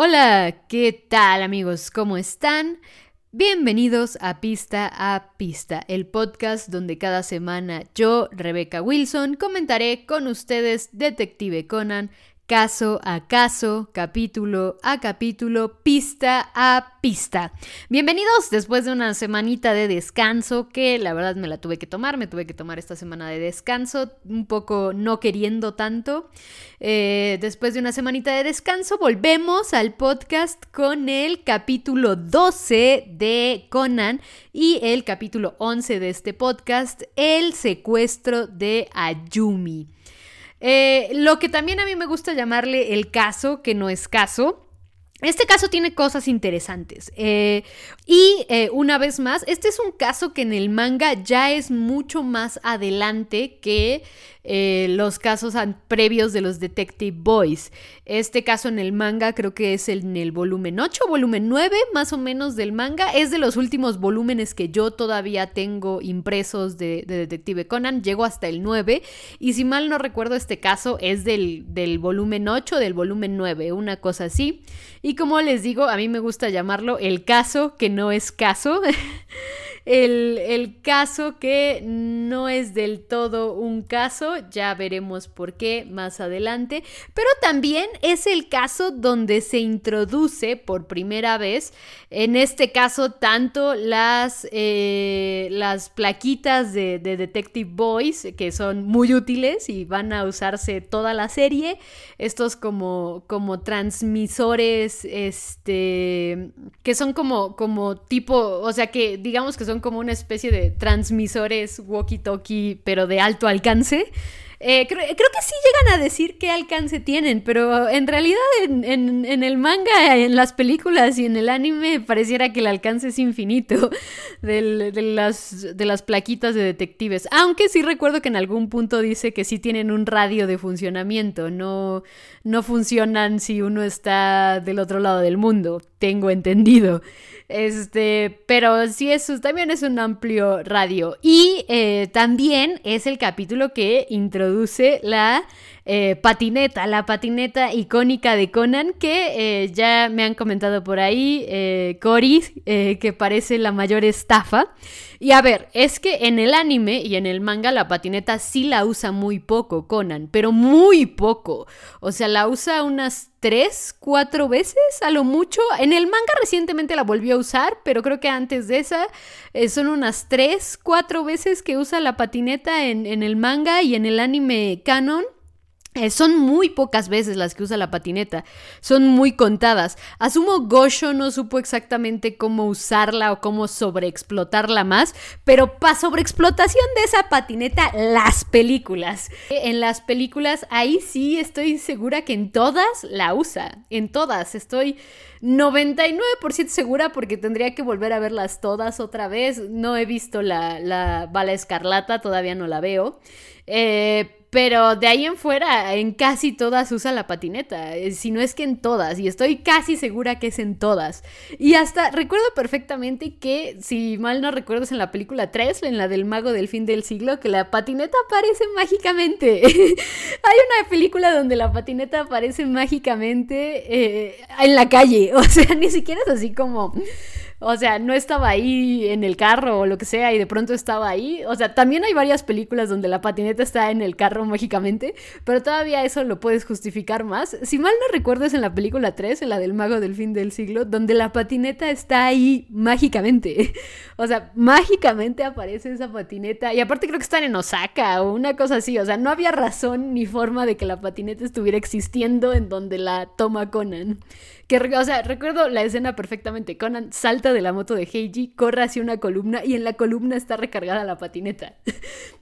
Hola, ¿qué tal amigos? ¿Cómo están? Bienvenidos a Pista a Pista, el podcast donde cada semana yo, Rebeca Wilson, comentaré con ustedes Detective Conan, caso a caso, capítulo a capítulo, pista a pista. Bienvenidos después de una semanita de descanso que la verdad me la tuve que tomar, me tuve que tomar esta semana de descanso, un poco no queriendo tanto. Eh, después de una semanita de descanso volvemos al podcast con el capítulo 12 de Conan y el capítulo 11 de este podcast, el secuestro de Ayumi. Eh, lo que también a mí me gusta llamarle el caso, que no es caso. Este caso tiene cosas interesantes. Eh, y eh, una vez más, este es un caso que en el manga ya es mucho más adelante que eh, los casos previos de los Detective Boys. Este caso en el manga creo que es en el volumen 8, volumen 9 más o menos del manga. Es de los últimos volúmenes que yo todavía tengo impresos de, Detective Conan. Llego hasta el 9 y si mal no recuerdo este caso es del, volumen 8, del volumen 9, una cosa así. Como les digo, a mí me gusta llamarlo el caso que no es caso. el, caso que no es del todo un caso, ya veremos por qué más adelante, pero también es el caso donde se introduce por primera vez, en este caso, tanto las, eh, las plaquitas de, Detective Boys, que son muy útiles y van a usarse toda la serie, estos como, como transmisores, este, que son como, como tipo, o sea que digamos que son como una especie de transmisores walkie-talkie, pero de alto alcance. Eh, creo, que sí llegan a decir qué alcance tienen, pero en realidad en, el manga, en las películas y en el anime pareciera que el alcance es infinito de, las, de las plaquitas de detectives. Aunque sí recuerdo que en algún punto dice que sí tienen un radio de funcionamiento, no, no funcionan si uno está del otro lado del mundo, tengo entendido. Este, pero sí, eso también es un amplio radio. Y eh, también es el capítulo que introduce la eh, patineta, la patineta icónica de Conan, que eh, ya me han comentado por ahí, eh, Cory, que parece la mayor estafa. Y a ver, es que en el anime y en el manga la patineta sí la usa muy poco Conan, pero muy poco. O sea, la usa unas tres, cuatro veces a lo mucho. En el manga recientemente la volvió a usar, pero creo que antes de esa son unas tres, cuatro veces que usa la patineta en, en el manga y en el anime canon. Eh, son muy pocas veces las que usa la patineta, son muy contadas. Asumo Gosho no supo exactamente cómo usarla o cómo sobreexplotarla más, pero para sobreexplotación de esa patineta, las películas. En las películas, ahí sí estoy segura que en todas la usa, en todas, estoy 99% segura porque tendría que volver a verlas todas otra vez. No he visto la, la bala escarlata, todavía no la veo. Eh, pero de ahí en fuera, en casi todas usa la patineta. Eh, si no es que en todas. Y estoy casi segura que es en todas. Y hasta recuerdo perfectamente que, si mal no recuerdo, es en la película 3, en la del mago del fin del siglo, que la patineta aparece mágicamente. Hay una película donde la patineta aparece mágicamente eh, en la calle. O sea, ni siquiera es así como o sea, no estaba ahí en el carro o lo que sea y de pronto estaba ahí. O sea, también hay varias películas donde la patineta está en el carro mágicamente, pero todavía eso lo puedes justificar más. Si mal no recuerdo es en la película 3, en la del mago del fin del siglo, donde la patineta está ahí mágicamente. O sea, mágicamente aparece esa patineta y aparte creo que están en Osaka o una cosa así. O sea, no había razón ni forma de que la patineta estuviera existiendo en donde la toma Conan. Que, o sea, recuerdo la escena perfectamente. Conan salta de la moto de Heiji, corre hacia una columna y en la columna está recargada la patineta.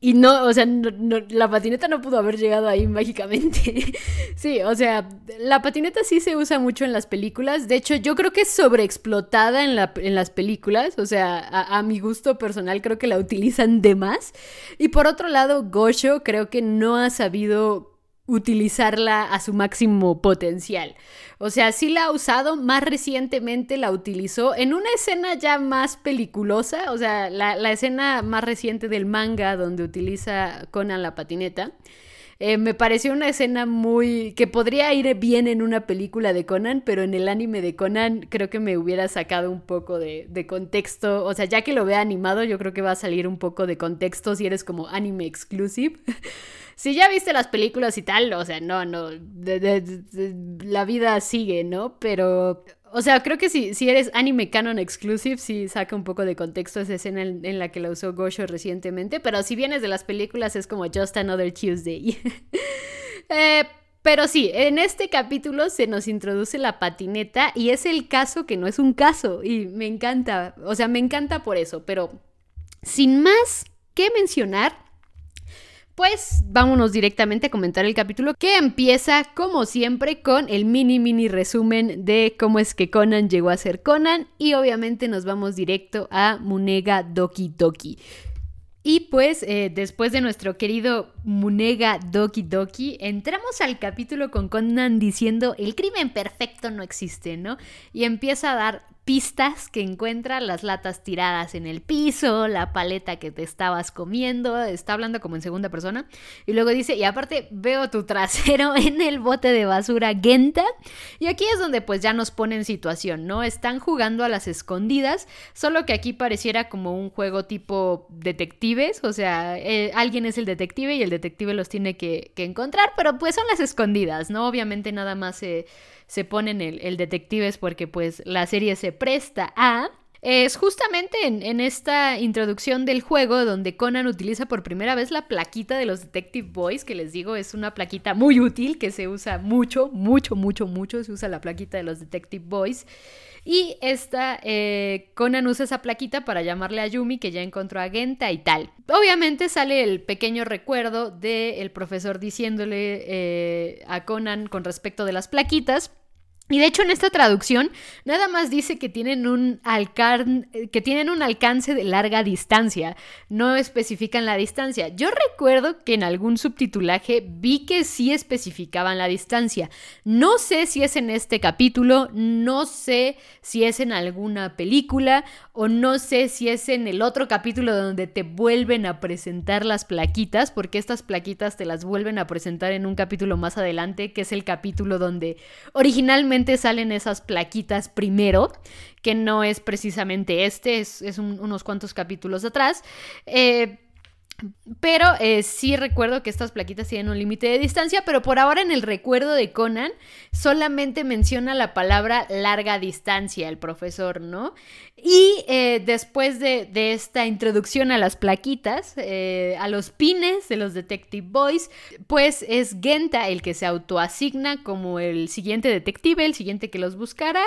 Y no, o sea, la patineta no pudo haber llegado ahí mágicamente. sí, o sea, la patineta sí se usa mucho en las películas. De hecho, yo creo que es sobreexplotada en, la, en las películas. O sea, a, a, mi gusto personal creo que la utilizan de más. Y por otro lado, Gosho creo que no ha sabido utilizarla a su máximo potencial. O sea, sí la ha usado, más recientemente la utilizó en una escena ya más peliculosa, o sea, la, escena más reciente del manga donde utiliza Conan la patineta. Eh, me pareció una escena muy... que podría ir bien en una película de Conan, pero en el anime de Conan creo que me hubiera sacado un poco de, de contexto. O sea, ya que lo vea animado, yo creo que va a salir un poco de contexto si eres como anime exclusive. si ya viste las películas y tal, o sea, no, no, la vida sigue, ¿no? Pero, o sea, creo que si, si eres anime canon exclusive, sí saca un poco de contexto esa escena en, la que la usó Gosho recientemente, pero si vienes de las películas es como Just Another Tuesday. eh, pero sí, en este capítulo se nos introduce la patineta y es el caso que no es un caso y me encanta, o sea, me encanta por eso, pero sin más que mencionar, pues vámonos directamente a comentar el capítulo que empieza como siempre con el mini mini resumen de cómo es que Conan llegó a ser Conan y obviamente nos vamos directo a Munega Doki Doki. Y pues eh, después de nuestro querido Munega Doki Doki, entramos al capítulo con Conan diciendo el crimen perfecto no existe, ¿no? Y empieza a dar pistas que encuentra, las latas tiradas en el piso, la paleta que te estabas comiendo, está hablando como en segunda persona, y luego dice, y aparte veo tu trasero en el bote de basura Genta, y aquí es donde pues ya nos pone en situación, ¿no? Están jugando a las escondidas, solo que aquí pareciera como un juego tipo detectives, o sea, eh, alguien es el detective y el detective los tiene que, encontrar, pero pues son las escondidas, ¿no? Obviamente nada más se... Se ponen el, el detectives porque pues la serie se presta a... Es justamente en, esta introducción del juego donde Conan utiliza por primera vez la plaquita de los Detective Boys, que les digo es una plaquita muy útil que se usa mucho, mucho, mucho, mucho, se usa la plaquita de los Detective Boys. Y esta, eh, Conan usa esa plaquita para llamarle a Yumi que ya encontró a Genta y tal. Obviamente sale el pequeño recuerdo del profesor diciéndole eh, a Conan con respecto de las plaquitas. Y de hecho en esta traducción nada más dice que tienen un, que tienen un alcance de larga distancia, no especifican la distancia. Yo recuerdo que en algún subtitulaje vi que sí especificaban la distancia. No sé si es en este capítulo, no sé si es en alguna película o no sé si es en el otro capítulo donde te vuelven a presentar las plaquitas, porque estas plaquitas te las vuelven a presentar en un capítulo más adelante, que es el capítulo donde originalmente salen esas plaquitas primero, que no es precisamente este, es, unos cuantos capítulos atrás. Eh, pero eh, sí recuerdo que estas plaquitas tienen un límite de distancia, pero por ahora en el recuerdo de Conan solamente menciona la palabra larga distancia el profesor, ¿no? Y eh, después de, esta introducción a las plaquitas, eh, a los pines de los Detective Boys, pues es Genta el que se autoasigna como el siguiente detective, el siguiente que los buscará.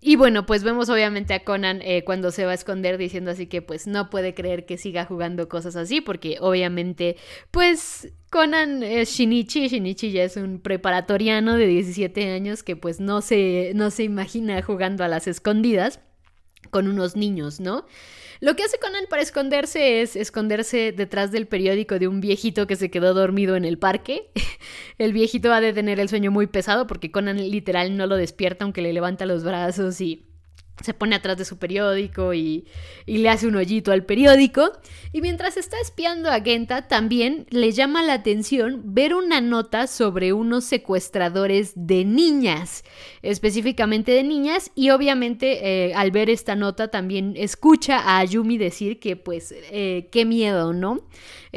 Y bueno, pues vemos obviamente a Conan eh, cuando se va a esconder diciendo así que pues no puede creer que siga jugando cosas así porque obviamente pues Conan es Shinichi, Shinichi ya es un preparatoriano de 17 años que pues no se, no se imagina jugando a las escondidas con unos niños, ¿no? Lo que hace Conan para esconderse es esconderse detrás del periódico de un viejito que se quedó dormido en el parque. El viejito ha de tener el sueño muy pesado porque Conan literal no lo despierta aunque le levanta los brazos y se pone atrás de su periódico y, le hace un hoyito al periódico. Y mientras está espiando a Genta, también le llama la atención ver una nota sobre unos secuestradores de niñas, específicamente de niñas. Y obviamente eh, al ver esta nota también escucha a Ayumi decir que pues eh, qué miedo, ¿no?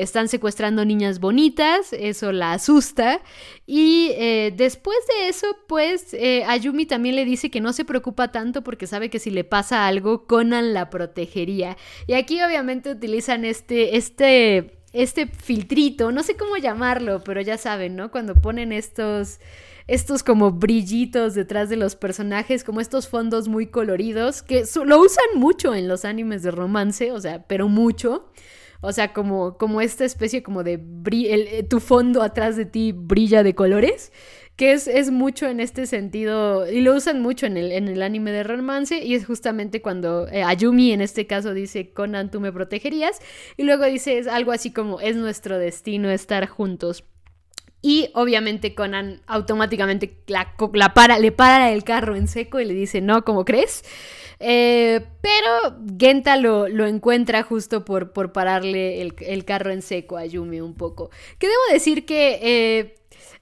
Están secuestrando niñas bonitas, eso la asusta. Y eh, después de eso, pues Ayumi también le dice que no se preocupa tanto porque sabe que si le pasa algo, Conan la protegería. Y aquí obviamente utilizan este, este, este filtrito, no sé cómo llamarlo, pero ya saben, ¿no? Cuando ponen estos estos como brillitos detrás de los personajes, como estos fondos muy coloridos, que lo usan mucho en los animes de romance, o sea, pero mucho. O sea, como, como esta especie como de... El, tu fondo atrás de ti brilla de colores que es, es, mucho en este sentido, y lo usan mucho en el, en el anime de romance, y es justamente cuando eh, Ayumi en este caso dice, Conan, tú me protegerías, y luego dice es algo así como, es nuestro destino estar juntos. Y obviamente Conan automáticamente la, la para, le para el carro en seco y le dice, no, ¿cómo crees? Eh, pero Genta lo, encuentra justo por, por pararle el, carro en seco a Yumi un poco. Que debo decir que eh,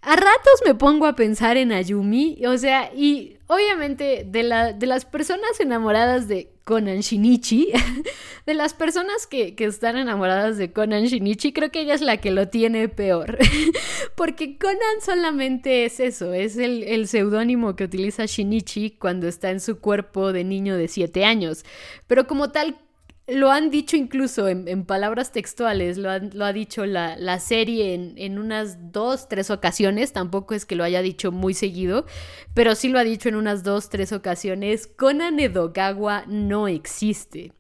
a ratos me pongo a pensar en Ayumi, o sea, y obviamente de, de las personas enamoradas de Conan Shinichi, de las personas que, están enamoradas de Conan Shinichi, creo que ella es la que lo tiene peor. Porque Conan solamente es eso, es el, el seudónimo que utiliza Shinichi cuando está en su cuerpo de niño de 7 años. Pero como tal, lo han dicho incluso en, palabras textuales, lo, ha dicho la, serie en, unas dos, tres ocasiones, tampoco es que lo haya dicho muy seguido, pero sí lo ha dicho en unas dos, tres ocasiones, Conan Edogawa no existe.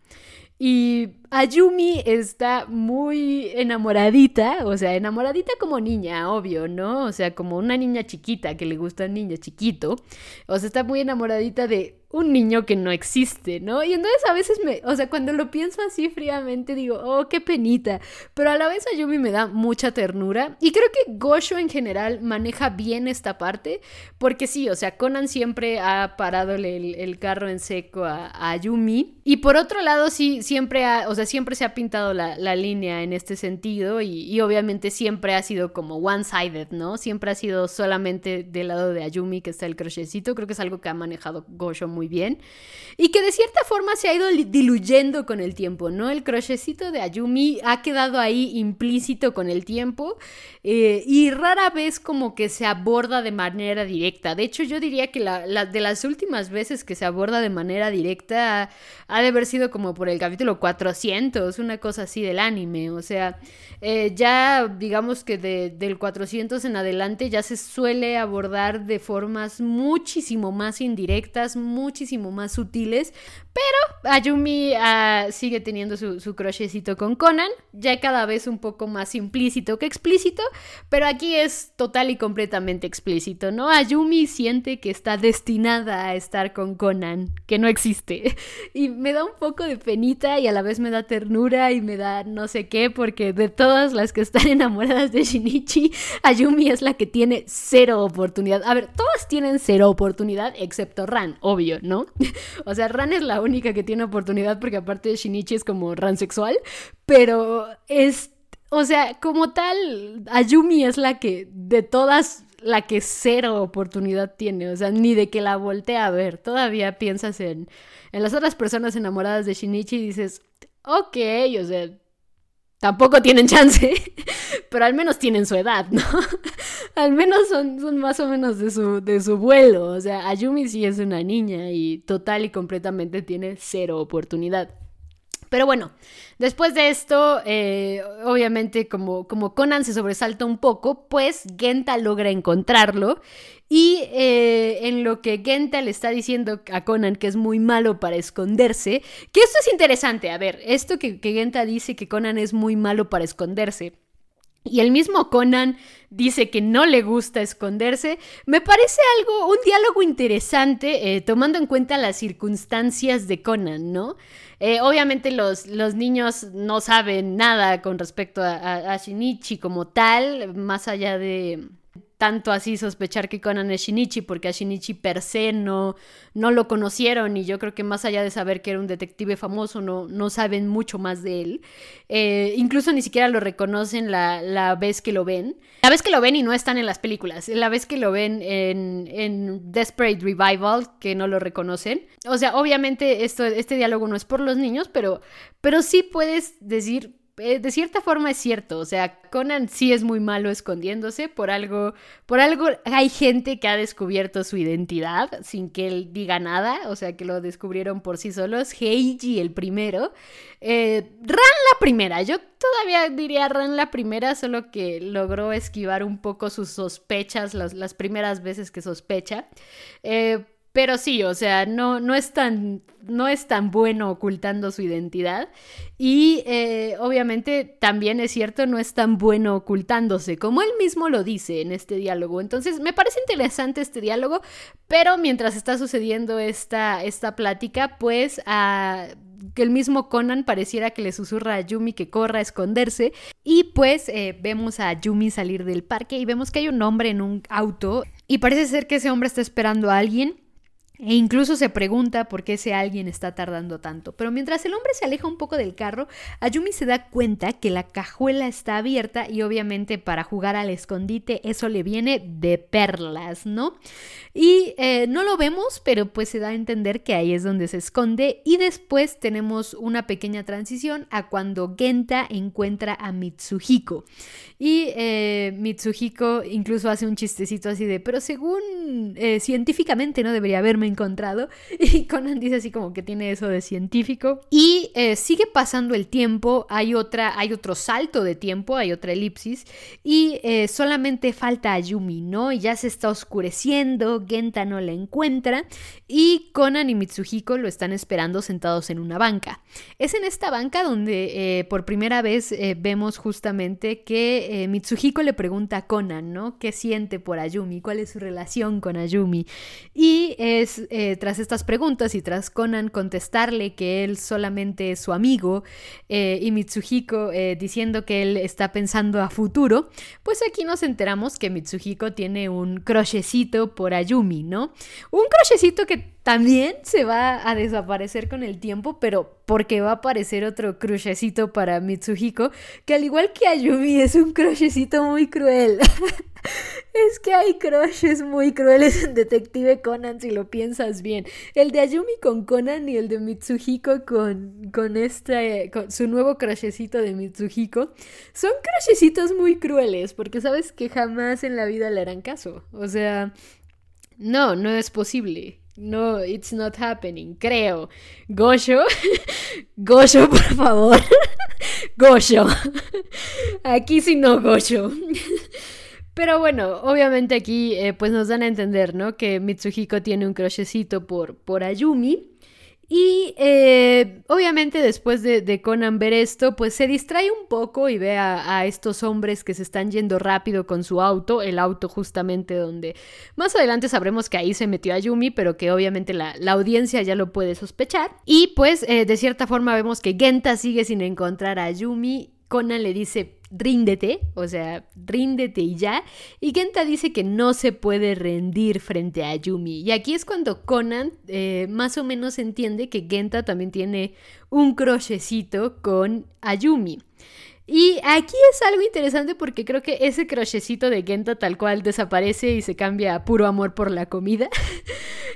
Y Ayumi está muy enamoradita, o sea, enamoradita como niña, obvio, ¿no? O sea, como una niña chiquita que le gusta un niño chiquito. O sea, está muy enamoradita de un niño que no existe, ¿no? Y entonces a veces me, o sea, cuando lo pienso así fríamente digo, oh, qué penita, pero a la vez Ayumi me da mucha ternura y creo que Gosho en general maneja bien esta parte, porque sí, o sea, Conan siempre ha parado el, carro en seco a, Ayumi y por otro lado sí, siempre ha, o sea, siempre se ha pintado la, línea en este sentido y, y obviamente siempre ha sido como one-sided, ¿no? Siempre ha sido solamente del lado de Ayumi que está el crochecito, creo que es algo que ha manejado Gosho muy bien y que de cierta forma se ha ido diluyendo con el tiempo, ¿no? El crochecito de Ayumi ha quedado ahí implícito con el tiempo eh, y rara vez como que se aborda de manera directa. De hecho, yo diría que la, de las últimas veces que se aborda de manera directa ha de haber sido como por el capítulo 400, una cosa así del anime, o sea, eh, ya digamos que del 400 en adelante ya se suele abordar de formas muchísimo más indirectas, muchísimo más sutiles, pero Ayumi ah, sigue teniendo su, su crochecito con Conan, ya cada vez un poco más implícito que explícito, pero aquí es total y completamente explícito, ¿no? Ayumi siente que está destinada a estar con Conan, que no existe. Y me da un poco de penita y a la vez me da ternura y me da no sé qué, porque de todas las que están enamoradas de Shinichi, Ayumi es la que tiene cero oportunidad. A ver, todas tienen cero oportunidad, excepto Ran, obvio, ¿no? o sea, Ran es la única que tiene oportunidad porque aparte de Shinichi es como ransexual, pero es, o sea, como tal, Ayumi es la que de todas la que cero oportunidad tiene, o sea, ni de que la voltee a ver. Todavía piensas en, en las otras personas enamoradas de Shinichi y dices, ok, o sea, tampoco tienen chance, pero al menos tienen su edad, ¿no? al menos son, son más o menos de su, de su vuelo. O sea, Ayumi sí es una niña y total y completamente tiene cero oportunidad. Pero bueno, después de esto, eh, obviamente como, como Conan se sobresalta un poco, pues Genta logra encontrarlo y eh, en lo que Genta le está diciendo a Conan que es muy malo para esconderse, que esto es interesante, a ver, esto que, que Genta dice que Conan es muy malo para esconderse. Y el mismo Conan dice que no le gusta esconderse. Me parece algo, un diálogo interesante, eh, tomando en cuenta las circunstancias de Conan, ¿no? Eh, obviamente los, los, niños no saben nada con respecto a, Shinichi como tal, más allá de, tanto así sospechar que Conan es Shinichi, porque a Shinichi per se no, no lo conocieron y yo creo que más allá de saber que era un detective famoso, no, no saben mucho más de él. Eh, incluso ni siquiera lo reconocen la, la, vez que lo ven. La vez que lo ven y no están en las películas, la vez que lo ven en, en Desperate Revival, que no lo reconocen. O sea, obviamente esto, este diálogo no es por los niños, pero, pero sí puedes decir de cierta forma es cierto, o sea, Conan sí es muy malo escondiéndose, por algo, por algo hay gente que ha descubierto su identidad sin que él diga nada, o sea, que lo descubrieron por sí solos, Heiji el primero, eh, Ran la primera, yo todavía diría Ran la primera, solo que logró esquivar un poco sus sospechas las, las primeras veces que sospecha, eh, pero sí, o sea, no, no, es, tan, no es tan bueno ocultando su identidad. Y eh, obviamente también es cierto, no es tan bueno ocultándose, como él mismo lo dice en este diálogo. Entonces, me parece interesante este diálogo, pero mientras está sucediendo esta, esta plática, pues... Que el mismo Conan pareciera que le susurra a Yumi que corra a esconderse. Y pues eh, vemos a Yumi salir del parque y vemos que hay un hombre en un auto y parece ser que ese hombre está esperando a alguien. E incluso se pregunta por qué ese alguien está tardando tanto. Pero mientras el hombre se aleja un poco del carro, Ayumi se da cuenta que la cajuela está abierta y obviamente para jugar al escondite eso le viene de perlas, ¿no? Y eh, no lo vemos, pero pues se da a entender que ahí es donde se esconde. Y después tenemos una pequeña transición a cuando Genta encuentra a Mitsuhiko. Y eh, Mitsuhiko incluso hace un chistecito así de, pero según eh, científicamente no debería haberme encontrado. Y Conan dice así como que tiene eso de científico. Y eh, sigue pasando el tiempo, hay, otra, hay otro salto de tiempo, hay otra elipsis. Y eh, solamente falta a Yumi, ¿no? Ya se está oscureciendo, Genta no la encuentra. Y Conan y Mitsuhiko lo están esperando sentados en una banca. Es en esta banca donde eh, por primera vez vemos justamente que Mitsuhiko le pregunta a Conan, ¿no? ¿Qué siente por Ayumi? ¿Cuál es su relación con Ayumi? Y es eh, tras estas preguntas y tras Conan contestarle que él solamente es su amigo eh, y Mitsuhiko eh, diciendo que él está pensando a futuro, pues aquí nos enteramos que Mitsuhiko tiene un crochecito por Ayumi, ¿no? Un crochecito que también se va a desaparecer con el tiempo, pero porque va a aparecer otro crushecito para Mitsuhiko, que al igual que Ayumi es un crushecito muy cruel. es que hay crushes muy crueles en Detective Conan si lo piensas bien. El de Ayumi con Conan y el de Mitsuhiko con, con, este, con su nuevo crushecito de Mitsuhiko son crushecitos muy crueles porque sabes que jamás en la vida le harán caso. O sea, no, no es posible. No, it's not happening, creo. Gosho, Gosho, por favor. Gosho. Aquí sí no, Gosho. Pero bueno, obviamente aquí eh, pues nos dan a entender, ¿no? Que Mitsuhiko tiene un crochecito por, por Ayumi. Y eh, obviamente después de, Conan ver esto, pues se distrae un poco y ve a, estos hombres que se están yendo rápido con su auto, el auto justamente donde más adelante sabremos que ahí se metió a Yumi, pero que obviamente la, audiencia ya lo puede sospechar. Y pues eh, de cierta forma vemos que Genta sigue sin encontrar a Yumi. Conan le dice, ríndete, o sea, ríndete y ya. Y Genta dice que no se puede rendir frente a Yumi. Y aquí es cuando Conan eh, más o menos entiende que Genta también tiene un crochecito con Ayumi. Y aquí es algo interesante porque creo que ese crochecito de Genta tal cual desaparece y se cambia a puro amor por la comida.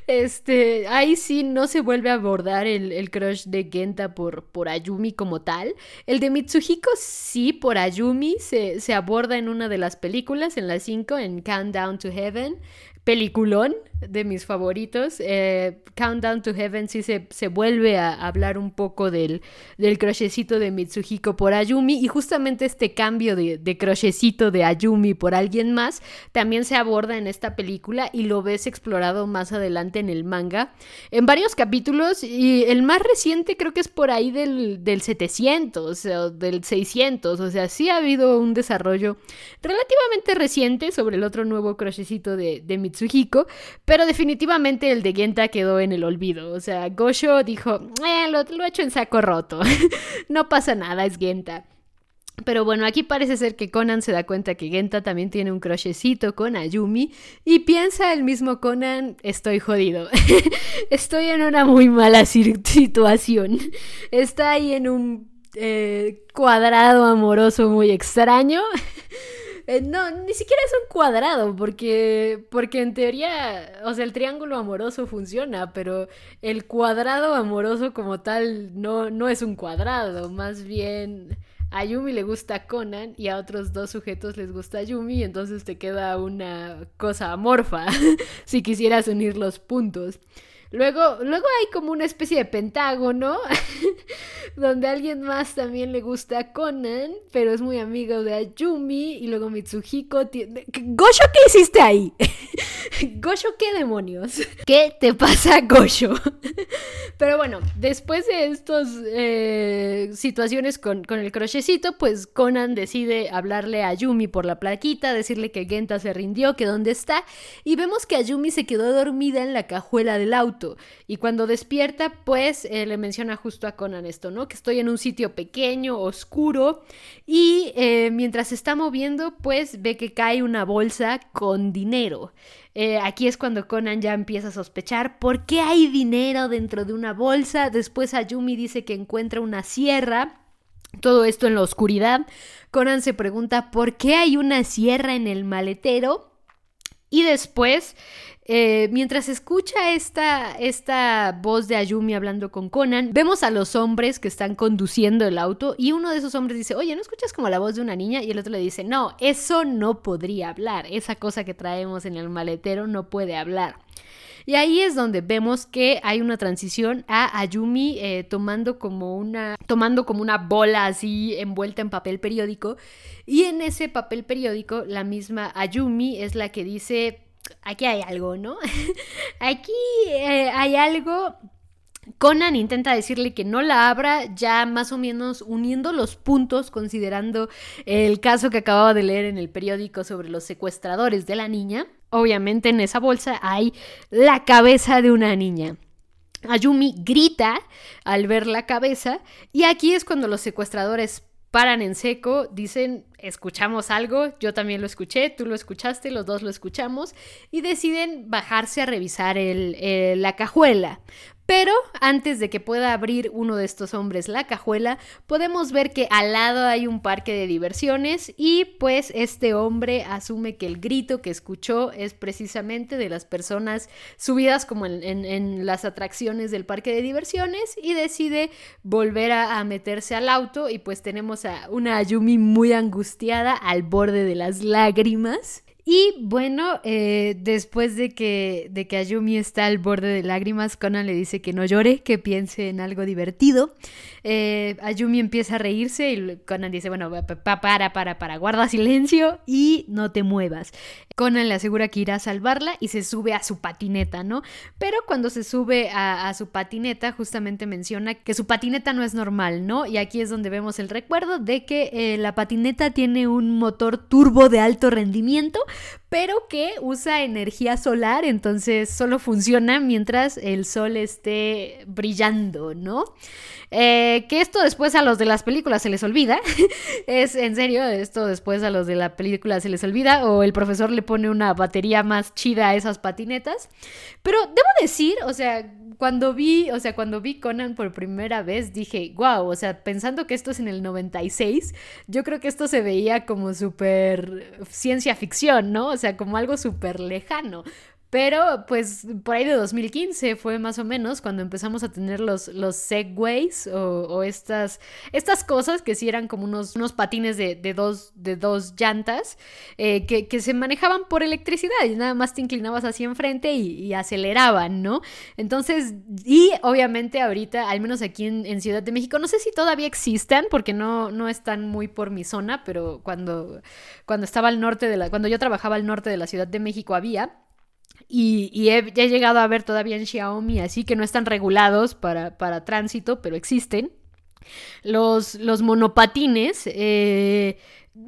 Este, ahí sí no se vuelve a abordar el, el crush de Genta por, por Ayumi como tal. El de Mitsuhiko sí, por Ayumi, se, se aborda en una de las películas, en las 5, en Countdown to Heaven peliculón de mis favoritos. Eh, Countdown to Heaven sí se, se, vuelve a hablar un poco del, del crochecito de Mitsuhiko por Ayumi. Y justamente este cambio de, de crochecito de Ayumi por alguien más también se aborda en esta película y lo ves explorado más adelante en el manga en varios capítulos. Y el más reciente creo que es por ahí del, del 700 o del 600, o sea, sí ha habido un desarrollo relativamente reciente sobre el otro nuevo crochecito de, de Mitsuhiko Mitsuhiko, pero definitivamente el de Genta quedó en el olvido. O sea, Gosho dijo, eh, lo, lo he hecho en saco roto, no pasa nada, es Genta. Pero bueno, aquí parece ser que Conan se da cuenta que Genta también tiene un crochecito con Ayumi y piensa el mismo Conan, estoy jodido, estoy en una muy mala situación, está ahí en un eh, cuadrado amoroso muy extraño eh, no, ni siquiera es un cuadrado, porque, porque en teoría, o sea, el triángulo amoroso funciona, pero el cuadrado amoroso como tal no, no es un cuadrado, más bien a Yumi le gusta Conan y a otros dos sujetos les gusta Yumi, entonces te queda una cosa amorfa si quisieras unir los puntos. Luego, luego hay como una especie de pentágono donde alguien más también le gusta a Conan, pero es muy amigo de Ayumi y luego Mitsuhiko tiene... ¿Gosho qué hiciste ahí? ¿Gosho qué demonios? ¿Qué te pasa, Gosho? pero bueno, después de estas eh, situaciones con, con el crochecito, pues Conan decide hablarle a Ayumi por la plaquita, decirle que Genta se rindió, que dónde está, y vemos que Ayumi se quedó dormida en la cajuela del auto Y cuando despierta, pues eh, le menciona justo a Conan esto, ¿no? Que estoy en un sitio pequeño, oscuro, y eh, mientras se está moviendo, pues ve que cae una bolsa con dinero. Eh, aquí es cuando Conan ya empieza a sospechar por qué hay dinero dentro de una bolsa. Después Ayumi dice que encuentra una sierra. Todo esto en la oscuridad. Conan se pregunta por qué hay una sierra en el maletero. Y después, eh, mientras escucha esta, esta voz de Ayumi hablando con Conan, vemos a los hombres que están conduciendo el auto y uno de esos hombres dice, oye, ¿no escuchas como la voz de una niña? Y el otro le dice, no, eso no podría hablar, esa cosa que traemos en el maletero no puede hablar. Y ahí es donde vemos que hay una transición a Ayumi eh, tomando como una tomando como una bola así envuelta en papel periódico y en ese papel periódico, la misma Ayumi es la que dice, aquí hay algo, ¿no? aquí eh, hay algo Conan intenta decirle que no la abra, ya más o menos uniendo los puntos, considerando el caso que acababa de leer en el periódico sobre los secuestradores de la niña. Obviamente en esa bolsa hay la cabeza de una niña. Ayumi grita al ver la cabeza y aquí es cuando los secuestradores paran en seco, dicen, escuchamos algo, yo también lo escuché, tú lo escuchaste, los dos lo escuchamos, y deciden bajarse a revisar el, la cajuela. Pero antes de que pueda abrir uno de estos hombres la cajuela, podemos ver que al lado hay un parque de diversiones y pues este hombre asume que el grito que escuchó es precisamente de las personas subidas como en, las atracciones del parque de diversiones y decide volver a, a, meterse al auto y pues tenemos a una Ayumi muy angustiada al borde de las lágrimas. Y bueno, eh, después de que, de que Ayumi está al borde de lágrimas, Conan le dice que no llore, que piense en algo divertido. Eh, Ayumi empieza a reírse y Conan dice, bueno, para, para, para, guarda silencio y no te muevas. Conan le asegura que irá a salvarla y se sube a su patineta, ¿no? Pero cuando se sube a, su patineta, justamente menciona que su patineta no es normal, ¿no? Y aquí es donde vemos el recuerdo de que eh, la patineta tiene un motor turbo de alto rendimiento, pero que usa energía solar, entonces solo funciona mientras el sol esté brillando, ¿no? Eh, que esto después a los de las películas se les olvida. es en serio, esto después a los de la película se les olvida. O el profesor le pone una batería más chida a esas patinetas. Pero debo decir, o sea, cuando vi, o sea, cuando vi Conan por primera vez, dije, wow, o sea, pensando que esto es en el 96, yo creo que esto se veía como súper ciencia ficción, ¿no? O sea, como algo súper lejano. Pero pues por ahí de 2015 fue más o menos cuando empezamos a tener los, los segways o, estas, estas cosas que sí eran como unos, unos patines de, dos, de dos llantas eh, que, se manejaban por electricidad y nada más te inclinabas hacia enfrente y, aceleraban, ¿no? Entonces, y obviamente ahorita, al menos aquí en, Ciudad de México, no sé si todavía existen porque no, no están muy por mi zona, pero cuando, cuando estaba al norte de la, cuando yo trabajaba al norte de la Ciudad de México había y, he, llegado a ver todavía en Xiaomi, así que no están regulados para, para tránsito, pero existen. Los, los monopatines eh,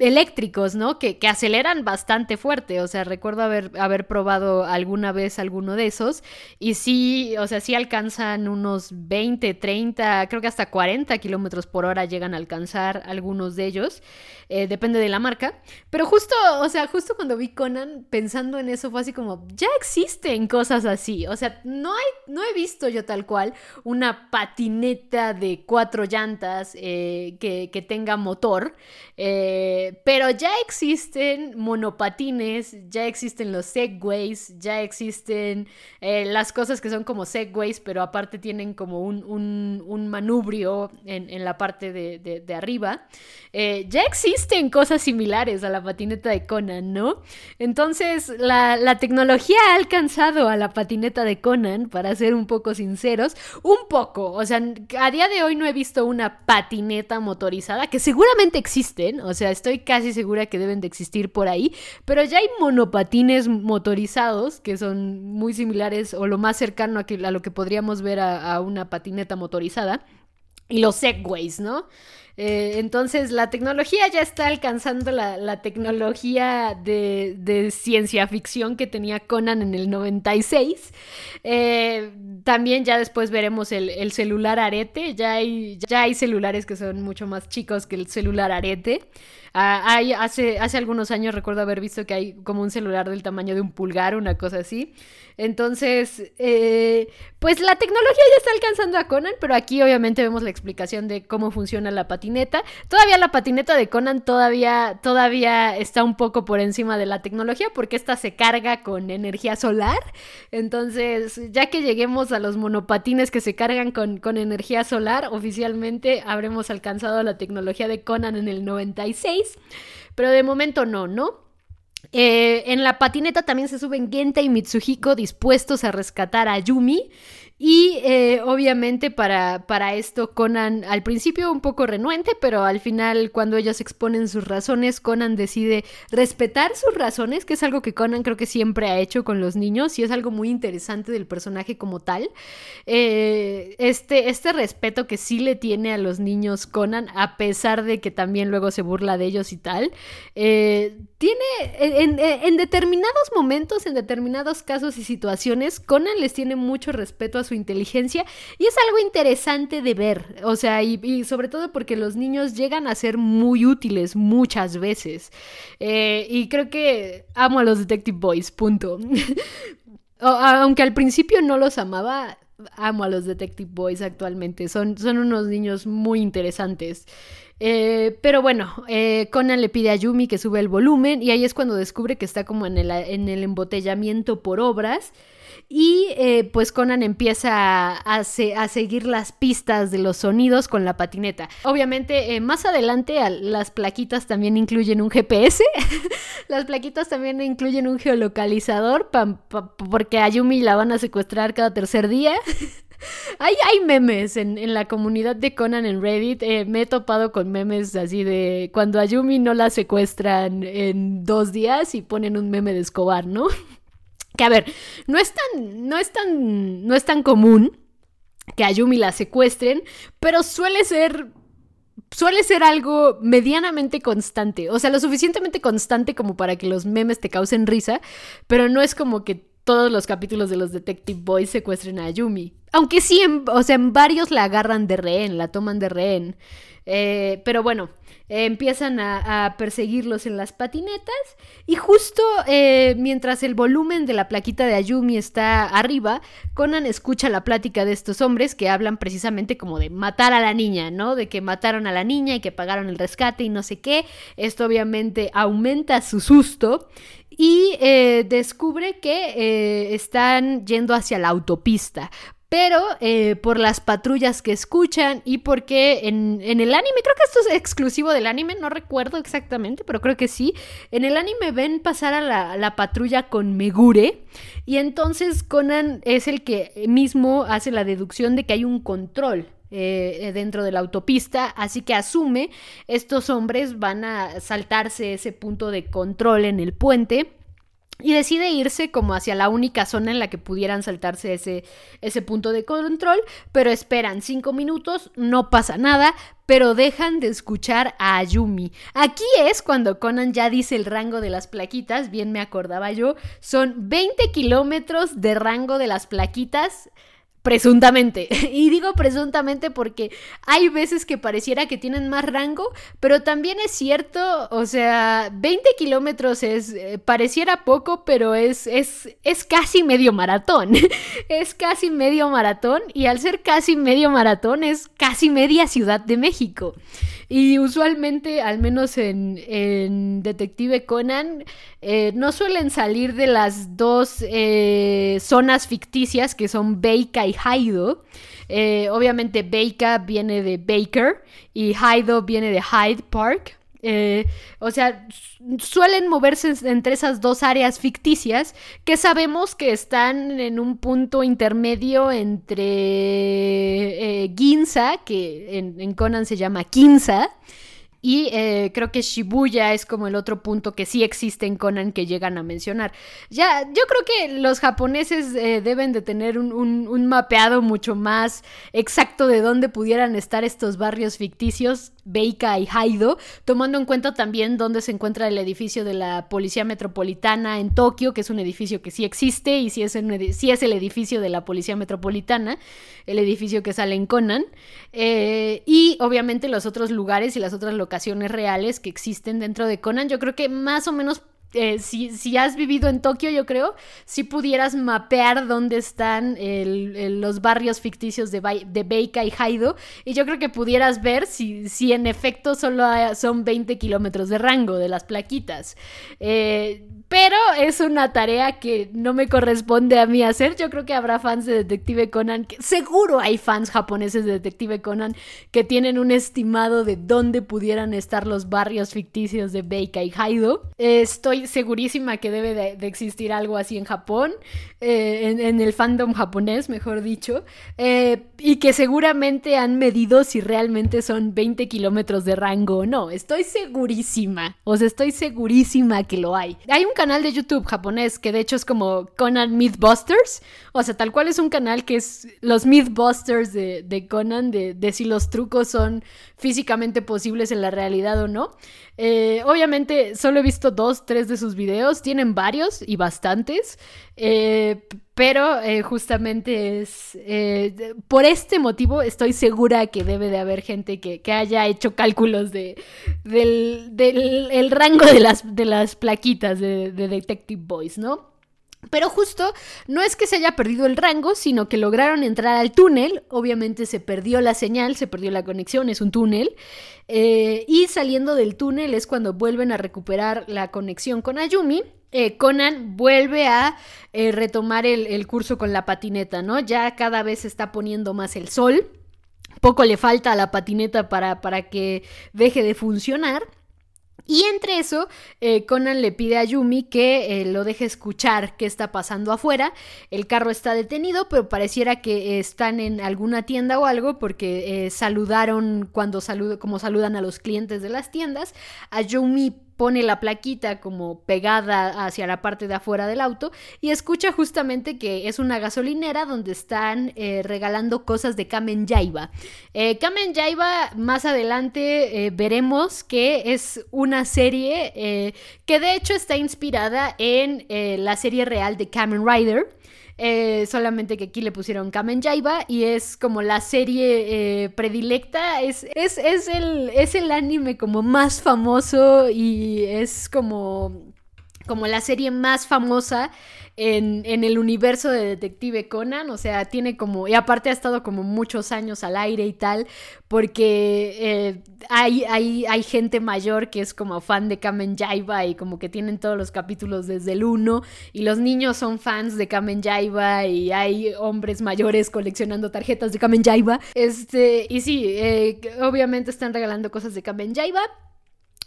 eléctricos, ¿no? Que, que, aceleran bastante fuerte. O sea, recuerdo haber, haber probado alguna vez alguno de esos. Y sí, o sea, sí alcanzan unos 20, 30, creo que hasta 40 kilómetros por hora llegan a alcanzar algunos de ellos. Eh, depende de la marca. Pero justo, o sea, justo cuando vi Conan pensando en eso fue así como, ya existen cosas así. O sea, no hay, no he visto yo tal cual una patineta de cuatro llantas eh, que, que, tenga motor. Eh, eh, pero ya existen monopatines, ya existen los segways, ya existen eh, las cosas que son como segways, pero aparte tienen como un, un, manubrio en, la parte de, arriba. Eh, ya existen cosas similares a la patineta de Conan, ¿no? Entonces, la, la tecnología ha alcanzado a la patineta de Conan, para ser un poco sinceros, un poco. O sea, a día de hoy no he visto una patineta motorizada, que seguramente existen, o sea, estoy casi segura que deben de existir por ahí, pero ya hay monopatines motorizados que son muy similares o lo más cercano a, lo que podríamos ver a, una patineta motorizada. Y los segways, ¿no? Eh, entonces la tecnología ya está alcanzando la, tecnología de, ciencia ficción que tenía Conan en el 96. Eh, también ya después veremos el, celular arete. Ya hay, ya hay celulares que son mucho más chicos que el celular arete. Ah, hace, hace algunos años recuerdo haber visto que hay como un celular del tamaño de un pulgar, una cosa así. Entonces, eh, pues la tecnología ya está alcanzando a Conan, pero aquí obviamente vemos la explicación de cómo funciona la patineta. Todavía la patineta de Conan todavía, todavía está un poco por encima de la tecnología porque esta se carga con energía solar. Entonces, ya que lleguemos a los monopatines que se cargan con, con energía solar, oficialmente habremos alcanzado la tecnología de Conan en el 96. Pero de momento no, ¿no? Eh, en la patineta también se suben Genta y Mitsuhiko dispuestos a rescatar a Yumi. Y eh, obviamente para, para, esto Conan al principio un poco renuente, pero al final cuando ellos exponen sus razones, Conan decide respetar sus razones, que es algo que Conan creo que siempre ha hecho con los niños y es algo muy interesante del personaje como tal. Eh, este, este respeto que sí le tiene a los niños Conan, a pesar de que también luego se burla de ellos y tal, eh, tiene en, determinados momentos, en determinados casos y situaciones, Conan les tiene mucho respeto a su inteligencia y es algo interesante de ver, o sea, y, sobre todo porque los niños llegan a ser muy útiles muchas veces. Eh, y creo que amo a los Detective Boys, punto. Aunque al principio no los amaba, amo a los Detective Boys actualmente. Son, son unos niños muy interesantes. Eh, pero bueno, eh, Conan le pide a Yumi que sube el volumen y ahí es cuando descubre que está como en el, en el embotellamiento por obras. Y eh, pues Conan empieza a, seguir las pistas de los sonidos con la patineta. Obviamente, eh, más adelante las plaquitas también incluyen un GPS. las plaquitas también incluyen un geolocalizador porque a Yumi la van a secuestrar cada tercer día. Hay, hay, memes en, la comunidad de Conan en Reddit. Eh, me he topado con memes así de cuando a Yumi no la secuestran en dos días y ponen un meme de Escobar, ¿no? Que a ver, no es tan, no es tan, no es tan común que a Yumi la secuestren, pero suele ser suele ser algo medianamente constante, o sea, lo suficientemente constante como para que los memes te causen risa, pero no es como que todos los capítulos de los Detective Boys secuestren a Yumi. Aunque sí, o sea, en varios la agarran de rehén, la toman de rehén. Eh, pero bueno, empiezan a, perseguirlos en las patinetas y justo eh, mientras el volumen de la plaquita de Ayumi está arriba, Conan escucha la plática de estos hombres que hablan precisamente como de matar a la niña, ¿no? De que mataron a la niña y que pagaron el rescate y no sé qué. Esto obviamente aumenta su susto y eh, descubre que están yendo hacia la autopista pero eh, por las patrullas que escuchan y porque en, el anime, creo que esto es exclusivo del anime, no recuerdo exactamente, pero creo que sí, en el anime ven pasar a la, patrulla con Megure y entonces Conan es el que mismo hace la deducción de que hay un control eh, dentro de la autopista, así que asume estos hombres van a saltarse ese punto de control en el puente y decide irse como hacia la única zona en la que pudieran saltarse ese, ese punto de control, pero esperan cinco minutos, no pasa nada, pero dejan de escuchar a Ayumi. Aquí es cuando Conan ya dice el rango de las plaquitas, bien me acordaba yo, son 20 kilómetros de rango de las plaquitas Presuntamente. Y digo presuntamente porque hay veces que pareciera que tienen más rango, pero también es cierto, o sea, 20 kilómetros es, eh, pareciera poco, pero es, es, es casi medio maratón. es casi medio maratón y al ser casi medio maratón es casi media Ciudad de México. Y usualmente, al menos en, Detective Conan, eh, no suelen salir de las dos eh, zonas ficticias que son Beika y Haido. Eh, obviamente Beika viene de Baker y Haido viene de Hyde Park. Eh, o sea, suelen moverse entre esas dos áreas ficticias que sabemos que están en un punto intermedio entre eh, Ginza, que en, Conan se llama Kinza, Y eh, creo que Shibuya es como el otro punto que sí existe en Conan que llegan a mencionar. Ya, yo creo que los japoneses eh, deben de tener un, un, mapeado mucho más exacto de dónde pudieran estar estos barrios ficticios, Beika y Haido, tomando en cuenta también dónde se encuentra el edificio de la Policía Metropolitana en Tokio, que es un edificio que sí existe y sí es, es el edificio de la Policía Metropolitana, el edificio que sale en Conan. Eh, y obviamente los otros lugares y las otras localidades reales que existen dentro de Conan. Yo creo que más o menos eh, si, si, has vivido en Tokio, yo creo, si pudieras mapear dónde están los barrios ficticios de, de, Beika y Haido, y yo creo que pudieras ver si, si en efecto solo son 20 kilómetros de rango de las plaquitas. Eh, pero es una tarea que no me corresponde a mí hacer. Yo creo que habrá fans de Detective Conan, seguro hay fans japoneses de Detective Conan que tienen un estimado de dónde pudieran estar los barrios ficticios de Beika y Haido. estoy segurísima que debe de, existir algo así en Japón, eh, en, el fandom japonés, mejor dicho, eh, y que seguramente han medido si realmente son 20 kilómetros de rango o no. Estoy segurísima, o sea, estoy segurísima que lo hay. Hay un canal de YouTube japonés que de hecho es como Conan Mythbusters, o sea, tal cual es un canal que es los Mythbusters de, Conan, de, de si los trucos son físicamente posibles en la realidad o no. Eh, obviamente solo he visto dos, tres de sus videos, tienen varios y bastantes, eh, pero eh, justamente es por este motivo estoy segura que debe de haber gente que, haya hecho cálculos de, del, rango de las, de las plaquitas de, de Detective Boys, ¿no? Pero justo no es que se haya perdido el rango, sino que lograron entrar al túnel. Obviamente se perdió la señal, se perdió la conexión, es un túnel. Eh, y saliendo del túnel es cuando vuelven a recuperar la conexión con Ayumi. Eh, Conan vuelve a eh, retomar el, curso con la patineta, ¿no? Ya cada vez se está poniendo más el sol. Poco le falta a la patineta para, para que deje de funcionar. Y entre eso, eh, Conan le pide a Yumi que lo deje escuchar qué está pasando afuera. El carro está detenido, pero pareciera que están en alguna tienda o algo porque saludaron cuando como saludan a los clientes de las tiendas. A Yumi pone la plaquita como pegada hacia la parte de afuera del auto y escucha justamente que es una gasolinera donde están eh, regalando cosas de Kamen Yaiba. Eh, Kamen Yaiba más adelante eh, veremos que es una serie que de hecho está inspirada en la serie real de Kamen Rider. Eh, solamente que aquí le pusieron Kamen Jaiba y es como la serie eh, predilecta. Es, es, es, el, es el anime como más famoso y es como, como la serie más famosa en, el universo de Detective Conan, o sea, tiene como, y aparte ha estado como muchos años al aire y tal, porque eh, hay, hay, hay, gente mayor que es como fan de Kamen Jaiba y como que tienen todos los capítulos desde el 1, y los niños son fans de Kamen Jaiba y hay hombres mayores coleccionando tarjetas de Kamen Jaiba, este, y sí, eh, obviamente están regalando cosas de Kamen Jaiba,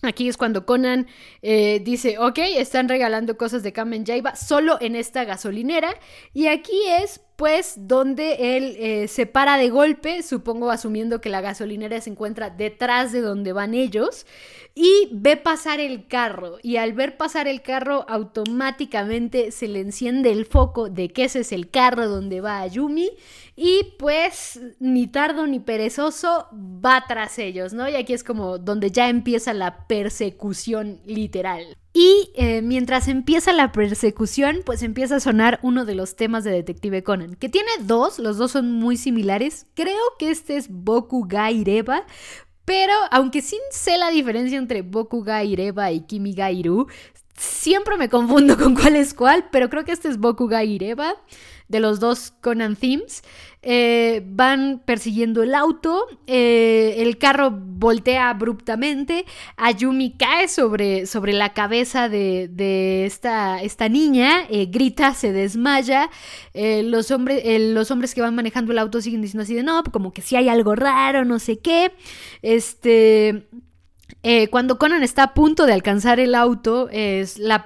Aquí es cuando Conan eh, dice, ok, están regalando cosas de Kamen Jaiba solo en esta gasolinera. Y aquí es pues donde él eh, se para de golpe, supongo asumiendo que la gasolinera se encuentra detrás de donde van ellos, y ve pasar el carro. Y al ver pasar el carro, automáticamente se le enciende el foco de que ese es el carro donde va Ayumi. Y pues ni tardo ni perezoso va tras ellos, ¿no? Y aquí es como donde ya empieza la persecución literal. Y eh, mientras empieza la persecución, pues empieza a sonar uno de los temas de Detective Conan, que tiene dos, los dos son muy similares. Creo que este es Boku ga Ireba, pero aunque sí sé la diferencia entre Boku ga Ireba y Kimi ga Iru, siempre me confundo con cuál es cuál, pero creo que este es Boku ga Ireba de los dos Conan Themes. Eh, van persiguiendo el auto, eh, el carro voltea abruptamente, Ayumi cae sobre, sobre la cabeza de, esta, esta, niña, eh, grita, se desmaya, los, hombres, los hombres que van manejando el auto siguen diciendo así de no, como que si hay algo raro, no sé qué, este... eh, cuando Conan está a punto de alcanzar el auto, es, la,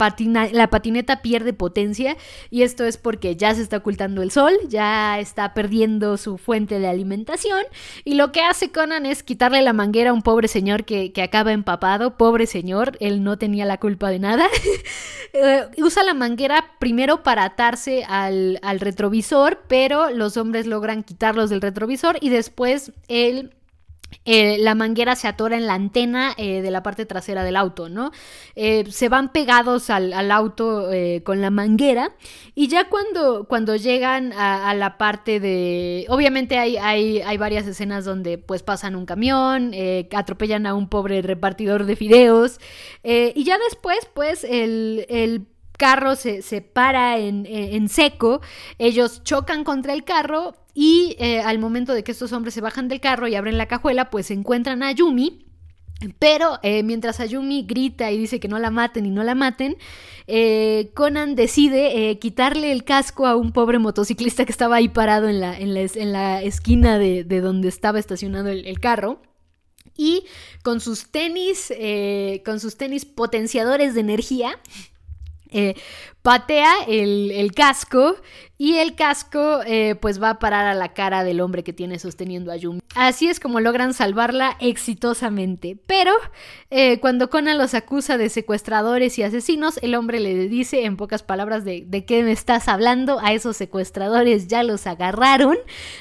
la patineta pierde potencia y esto es porque ya se está ocultando el sol, ya está perdiendo su fuente de alimentación y lo que hace Conan es quitarle la manguera a un pobre señor que, acaba empapado, pobre señor, él no tenía la culpa de nada. Eh, usa la manguera primero para atarse al, al retrovisor, pero los hombres logran quitarlos del retrovisor y después él eh, la manguera se atora en la antena eh, de la parte trasera del auto, ¿no? Eh, se van pegados al, auto con la manguera y ya cuando, cuando llegan a, la parte de... Obviamente hay, hay, hay, varias escenas donde pues pasan un camión, atropellan a un pobre repartidor de fideos y ya después pues el carro se, se para en, en, seco, ellos chocan contra el carro y eh, al momento de que estos hombres se bajan del carro y abren la cajuela, pues encuentran a Yumi. Pero eh, mientras Ayumi grita y dice que no la maten y no la maten, eh, Conan decide quitarle el casco a un pobre motociclista que estaba ahí parado en la, en la, esquina de, donde estaba estacionado el, carro. Y con sus tenis, con sus tenis potenciadores de energía, えー、patea el, casco y el casco eh, pues va a parar a la cara del hombre que tiene sosteniendo a Yumi. Así es como logran salvarla exitosamente. Pero eh, cuando Conan los acusa de secuestradores y asesinos, el hombre le dice en pocas palabras de, de qué me estás hablando, a esos secuestradores ya los agarraron.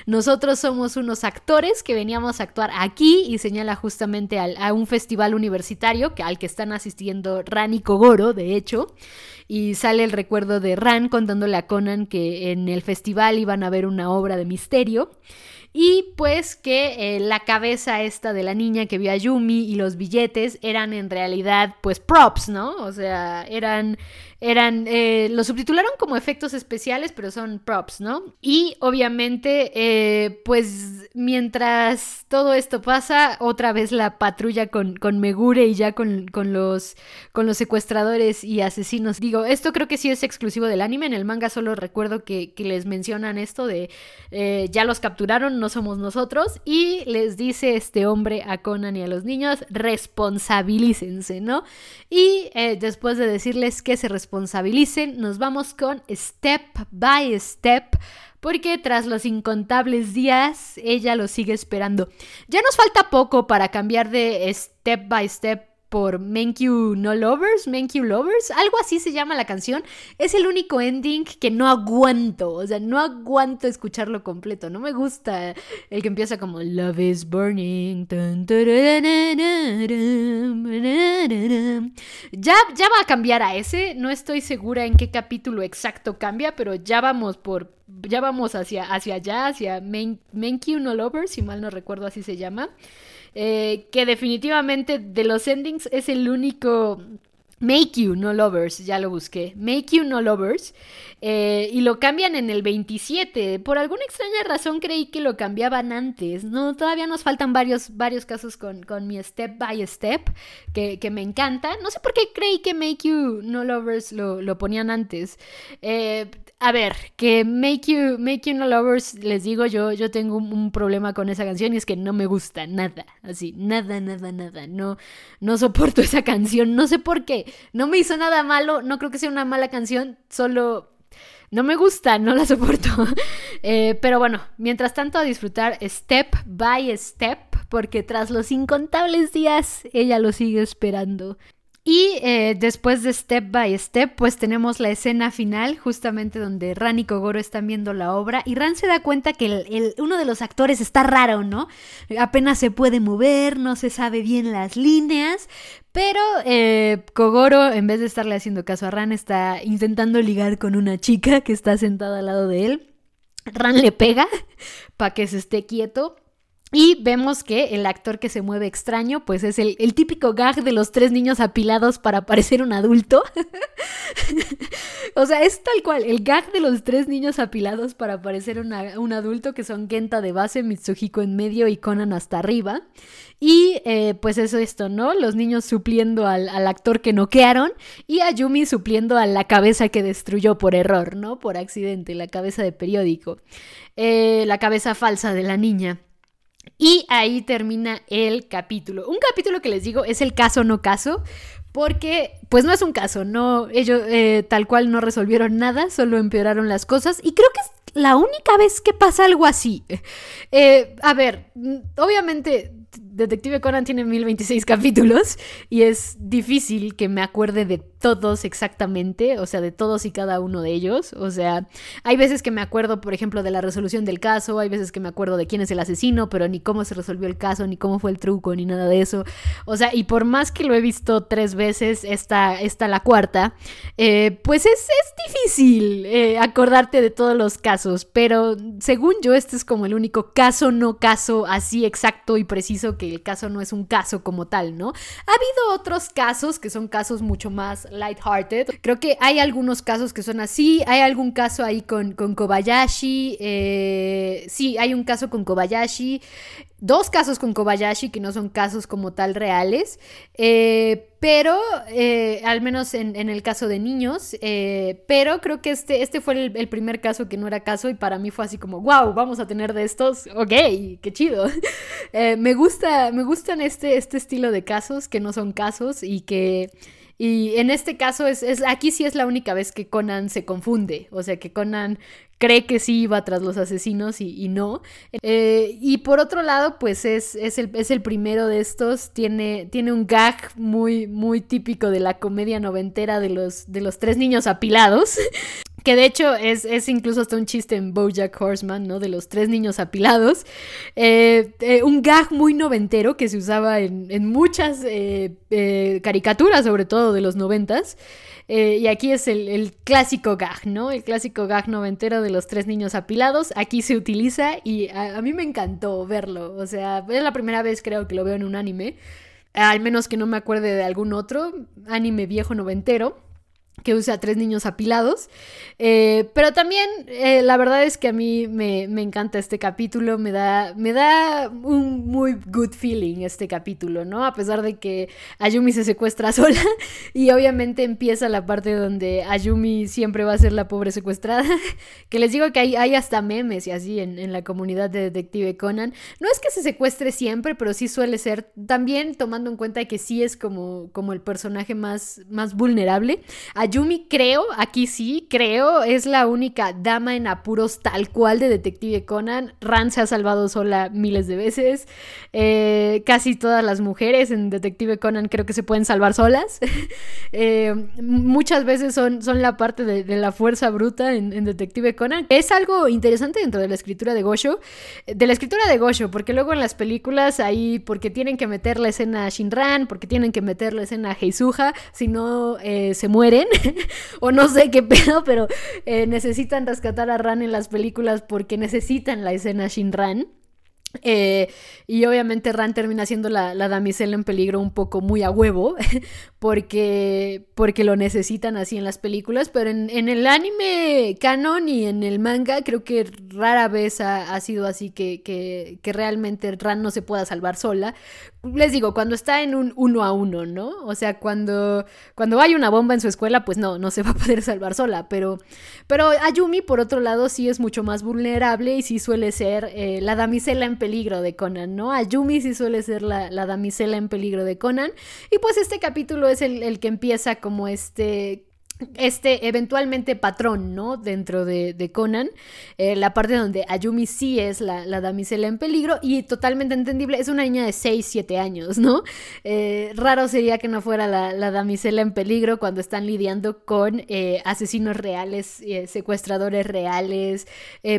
Nosotros somos unos actores que veníamos a actuar aquí y señala justamente a un festival universitario que, al que están asistiendo Ran y Kogoro, de hecho. Y sale el recuerdo de Ran contándole a Conan que en el festival iban a ver una obra de misterio. Y pues que eh, la cabeza esta de la niña que vio a Yumi y los billetes eran en realidad pues props, ¿no? O sea, eran eran, eh, lo subtitularon como efectos especiales, pero son props, ¿no? Y obviamente, eh, pues mientras todo esto pasa, otra vez la patrulla con, con Megure y ya con, los, con los secuestradores y asesinos. Digo, esto creo que sí es exclusivo del anime, en el manga solo recuerdo que, les mencionan esto de eh, ya los capturaron, no somos nosotros, y les dice este hombre a Conan y a los niños, responsabilícense, ¿no? Y después de decirles que se responsabilicen, responsabilicen, nos vamos con Step by Step porque tras los incontables días ella lo sigue esperando. Ya nos falta poco para cambiar de Step by Step por Menkyu No Lovers, Menkyu Lovers, algo así se llama la canción. Es el único ending que no aguanto, o sea, no aguanto escucharlo completo, no me gusta el que empieza como Love is Burning. Ya, ya va a cambiar a ese, no estoy segura en qué capítulo exacto cambia, pero ya vamos por, ya vamos hacia, hacia allá, hacia Menkyu No Lovers, si mal no recuerdo así se llama. Eh, que definitivamente de los endings es el único Make You No Lovers, ya lo busqué. Make You No Lovers. Eh, y lo cambian en el 27. Por alguna extraña razón creí que lo cambiaban antes. No, todavía nos faltan varios, varios casos con, con mi Step by Step, que, que, me encanta. No sé por qué creí que Make You No Lovers lo, lo ponían antes. Eh, a ver, que Make You, Make You No Lovers, les digo yo, yo tengo un, problema con esa canción y es que no me gusta nada, así, nada, nada, nada, no, no soporto esa canción, no sé por qué, no me hizo nada malo, no creo que sea una mala canción, solo no me gusta, no la soporto. Eh, pero bueno, mientras tanto a disfrutar step by step, porque tras los incontables días ella lo sigue esperando. Y eh, después de Step by Step, pues tenemos la escena final, justamente donde Ran y Kogoro están viendo la obra y Ran se da cuenta que el, uno de los actores está raro, ¿no? Apenas se puede mover, no se sabe bien las líneas, pero eh, Kogoro, en vez de estarle haciendo caso a Ran, está intentando ligar con una chica que está sentada al lado de él. Ran le pega para que se esté quieto y vemos que el actor que se mueve extraño, pues es el, típico gag de los tres niños apilados para parecer un adulto. o sea, es tal cual, el gag de los tres niños apilados para parecer un adulto, que son Genta de base, Mitsuhiko en medio y Conan hasta arriba. Y eh, pues eso esto, ¿no? Los niños supliendo al, actor que noquearon y a Yumi supliendo a la cabeza que destruyó por error, ¿no? Por accidente, la cabeza de periódico. Eh, la cabeza falsa de la niña. Y ahí termina el capítulo. Un capítulo que les digo es el caso no caso, porque pues no es un caso, no ellos eh, tal cual no resolvieron nada, solo empeoraron las cosas y creo que es la única vez que pasa algo así. Eh, a ver, obviamente Detective Conan tiene 1026 capítulos y es difícil que me acuerde de todos exactamente, o sea, de todos y cada uno de ellos. O sea, hay veces que me acuerdo, por ejemplo, de la resolución del caso, hay veces que me acuerdo de quién es el asesino, pero ni cómo se resolvió el caso, ni cómo fue el truco, ni nada de eso. O sea, y por más que lo he visto tres veces, esta, esta la cuarta, eh, pues es, es difícil eh, acordarte de todos los casos, pero según yo, este es como el único caso, no caso así exacto y preciso que el caso no es un caso como tal, ¿no? Ha habido otros casos que son casos mucho más lighthearted. Creo que hay algunos casos que son así. Hay algún caso ahí con, con Kobayashi. Eh, sí, hay un caso con Kobayashi dos casos con Kobayashi que no son casos como tal reales, eh, pero eh, al menos en, el caso de niños, eh, pero creo que este, este fue el, primer caso que no era caso y para mí fue así como, wow, vamos a tener de estos, ok, qué chido. me gusta, me gustan este, este estilo de casos que no son casos y que... Y en este caso es, es, aquí sí es la única vez que Conan se confunde, o sea que Conan cree que sí iba tras los asesinos y, no. Eh, y por otro lado, pues es, es, el, es, el, primero de estos, tiene, tiene un gag muy, muy típico de la comedia noventera de los, de los tres niños apilados. Que de hecho es, es, incluso hasta un chiste en Bojack Horseman, ¿no? De los tres niños apilados. Eh, eh, un gag muy noventero que se usaba en, en muchas caricaturas, sobre todo de los noventas. Eh, y aquí es el, clásico gag, ¿no? El clásico gag noventero de los tres niños apilados. Aquí se utiliza y a, mí me encantó verlo. O sea, es la primera vez creo que lo veo en un anime. Al menos que no me acuerde de algún otro anime viejo noventero que usa tres niños apilados. Eh, pero también eh, la verdad es que a mí me, encanta este capítulo, me da, me da un muy good feeling este capítulo, ¿no? A pesar de que Ayumi se secuestra sola y obviamente empieza la parte donde Ayumi siempre va a ser la pobre secuestrada, que les digo que hay, hay hasta memes y así en, en la comunidad de Detective Conan. No es que se secuestre siempre, pero sí suele ser, también tomando en cuenta que sí es como, como el personaje más, más vulnerable. Ayumi creo, aquí sí, creo, es la única dama en apuros tal cual de Detective Conan. Ran se ha salvado sola miles de veces. Eh, casi todas las mujeres en Detective Conan creo que se pueden salvar solas. Eh, muchas veces son, son la parte de, la fuerza bruta en, Detective Conan. Es algo interesante dentro de la escritura de Gosho. De la escritura de Gosho, porque luego en las películas ahí, porque tienen que meter la escena a Shinran, porque tienen que meter la escena a Heisuha, si no eh, se mueren. o no sé qué pedo, pero eh, necesitan rescatar a Ran en las películas porque necesitan la escena Shinran. Eh, y obviamente Ran termina siendo la, la, damisela en peligro un poco muy a huevo, porque, porque lo necesitan así en las películas, pero en, el anime canon y en el manga creo que rara vez ha, sido así que, que, que, realmente Ran no se pueda salvar sola, les digo, cuando está en un uno a uno, ¿no? O sea, cuando, cuando hay una bomba en su escuela, pues no, no se va a poder salvar sola. Pero, pero Ayumi, por otro lado, sí es mucho más vulnerable y sí suele ser eh, la damisela en peligro de Conan, ¿no? Ayumi sí suele ser la, la, damisela en peligro de Conan. Y pues este capítulo es el, el que empieza como este este eventualmente patrón, ¿no? Dentro de, Conan, eh, la parte donde Ayumi sí es la, damisela en peligro y totalmente entendible, es una niña de 6, 7 años, ¿no? Eh, raro sería que no fuera la, damisela en peligro cuando están lidiando con eh, asesinos reales, secuestradores reales,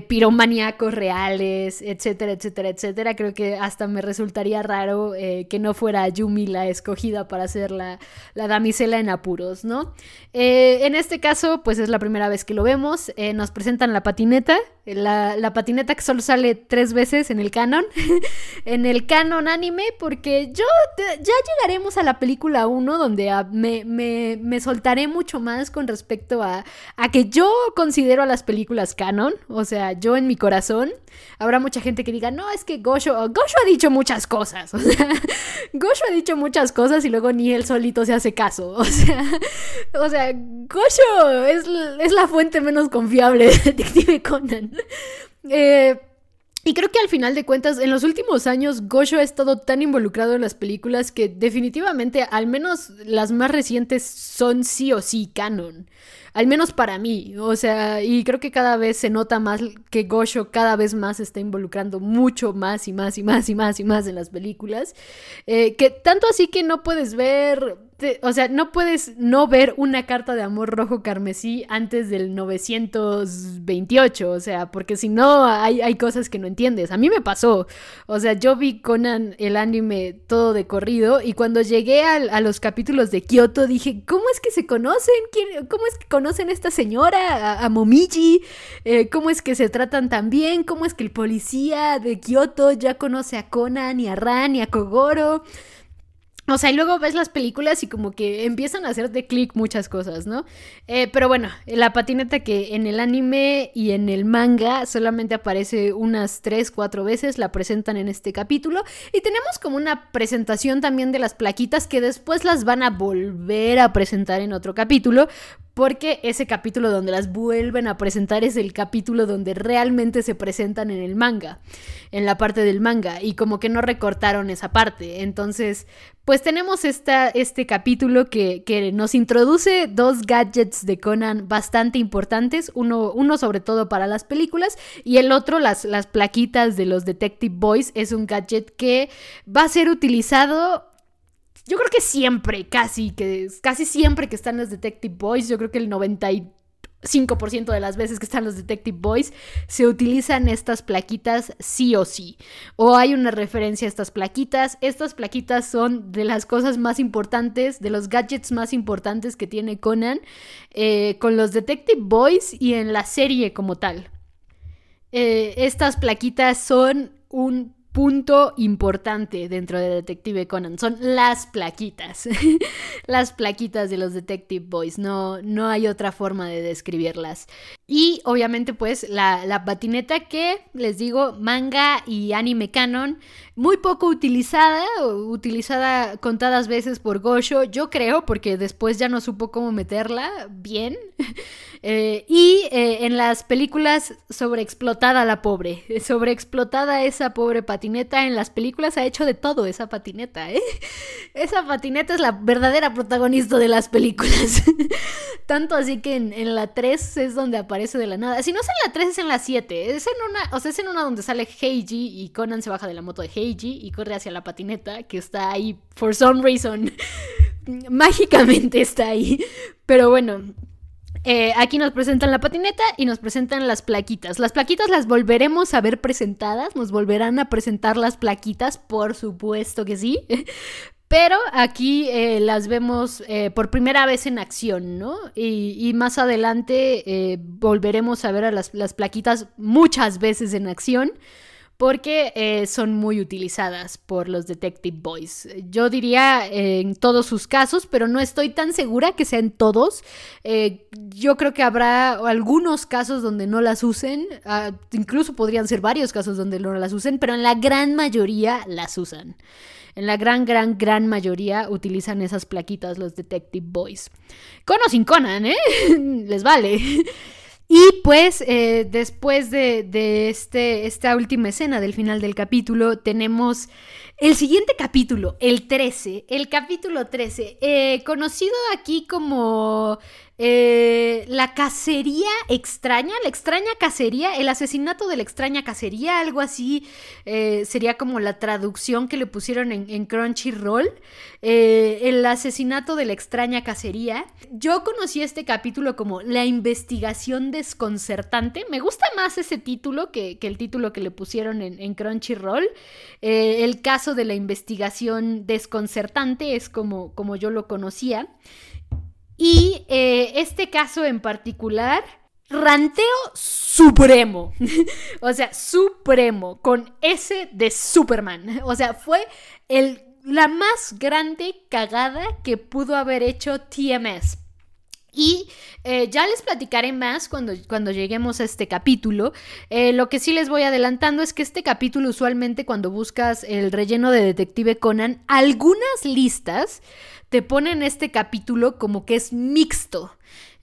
piromaníacos reales, etcétera, etcétera, etcétera. Creo que hasta me resultaría raro que no fuera Ayumi la escogida para ser la, la damisela en apuros, ¿no? Eh, en este caso, pues es la primera vez que lo vemos. Eh, nos presentan la patineta, la, patineta que solo sale tres veces en el canon, en el canon anime, porque yo ya llegaremos a la película 1, donde me, soltaré mucho más con respecto a, a que yo considero a las películas canon, o sea, yo en mi corazón. Habrá mucha gente que diga, no, es que Gosho, Gosho ha dicho muchas cosas, o sea, Gosho ha dicho muchas cosas y luego ni él solito se hace caso, o sea, o sea, Gosho es, es la fuente menos confiable de Detective Conan. Eh, y creo que al final de cuentas, en los últimos años, Gosho ha estado tan involucrado en las películas que definitivamente, al menos las más recientes, son sí o sí canon. Al menos para mí. O sea, y creo que cada vez se nota más que Gosho cada vez más está involucrando mucho más y más y más y más y más en las películas. Eh, que tanto así que no puedes ver o sea, no puedes no ver una carta de amor rojo carmesí antes del 928, o sea, porque si no hay, hay, cosas que no entiendes. A mí me pasó, o sea, yo vi Conan el anime todo de corrido y cuando llegué a, los capítulos de Kyoto dije, ¿cómo es que se conocen? ¿Cómo es que conocen a esta señora, a, Momiji? Eh, ¿Cómo es que se tratan tan bien? ¿Cómo es que el policía de Kyoto ya conoce a Conan y a Ran y a Kogoro? O sea, y luego ves las películas y como que empiezan a hacer de clic muchas cosas, ¿no? Eh, pero bueno, la patineta que en el anime y en el manga solamente aparece unas 3, 4 veces, la presentan en este capítulo. Y tenemos como una presentación también de las plaquitas que después las van a volver a presentar en otro capítulo. Porque ese capítulo donde las vuelven a presentar es el capítulo donde realmente se presentan en el manga, en la parte del manga, y como que no recortaron esa parte. Entonces, pues tenemos esta, este capítulo que, que, nos introduce dos gadgets de Conan bastante importantes, uno, uno sobre todo para las películas, y el otro, las, las plaquitas de los Detective Boys, es un gadget que va a ser utilizado yo creo que siempre, casi, que casi siempre que están los Detective Boys, yo creo que el 95% de las veces que están los Detective Boys, se utilizan estas plaquitas sí o sí. O hay una referencia a estas plaquitas. Estas plaquitas son de las cosas más importantes, de los gadgets más importantes que tiene Conan eh, con los Detective Boys y en la serie como tal. Eh, estas plaquitas son un punto importante dentro de Detective Conan son las plaquitas. las plaquitas de los Detective Boys. No, no hay otra forma de describirlas. Y obviamente pues la, la patineta que les digo, manga y anime canon, muy poco utilizada, utilizada contadas veces por Gosho, yo creo, porque después ya no supo cómo meterla bien. Eh, y eh, en las películas sobreexplotada la pobre, sobreexplotada esa pobre patineta, en las películas ha hecho de todo esa patineta, ¿eh? Esa patineta es la verdadera protagonista de las películas. Tanto así que en, la 3 es donde aparece de la nada. Si no es en la 3 es en la 7. Es en una, o sea, es en una donde sale Heiji y Conan se baja de la moto de Heiji y corre hacia la patineta que está ahí for some reason. Mágicamente está ahí. Pero bueno, eh, aquí nos presentan la patineta y nos presentan las plaquitas. Las plaquitas las volveremos a ver presentadas, nos volverán a presentar las plaquitas, por supuesto que sí. Pero aquí eh, las vemos eh, por primera vez en acción, ¿no? Y, más adelante volveremos a ver a las, las plaquitas muchas veces en acción porque eh, son muy utilizadas por los Detective Boys. Yo diría en todos sus casos, pero no estoy tan segura que sean todos. Eh, yo creo que habrá algunos casos donde no las usen, ah, incluso podrían ser varios casos donde no las usen, pero en la gran mayoría las usan. En la gran, gran, gran mayoría utilizan esas plaquitas los Detective Boys. Con o sin Conan, ¿eh? Les vale. Y pues eh, después de, este, esta última escena del final del capítulo tenemos el siguiente capítulo, el 13, el capítulo 13, eh, conocido aquí como eh, la cacería extraña, la extraña cacería, el asesinato de la extraña cacería, algo así eh, sería como la traducción que le pusieron en, Crunchyroll, eh, el asesinato de la extraña cacería. Yo conocí este capítulo como La investigación desconcertante, me gusta más ese título que, el título que le pusieron en, en Crunchyroll. el caso de la investigación desconcertante es como, como yo lo conocía. Y eh, este caso en particular, ranteo supremo. o sea, supremo, con S de Superman. O sea, fue el, la más grande cagada que pudo haber hecho TMS. Y eh, ya les platicaré más cuando, cuando lleguemos a este capítulo. Eh, lo que sí les voy adelantando es que este capítulo usualmente cuando buscas el relleno de Detective Conan, algunas listas te ponen este capítulo como que es mixto.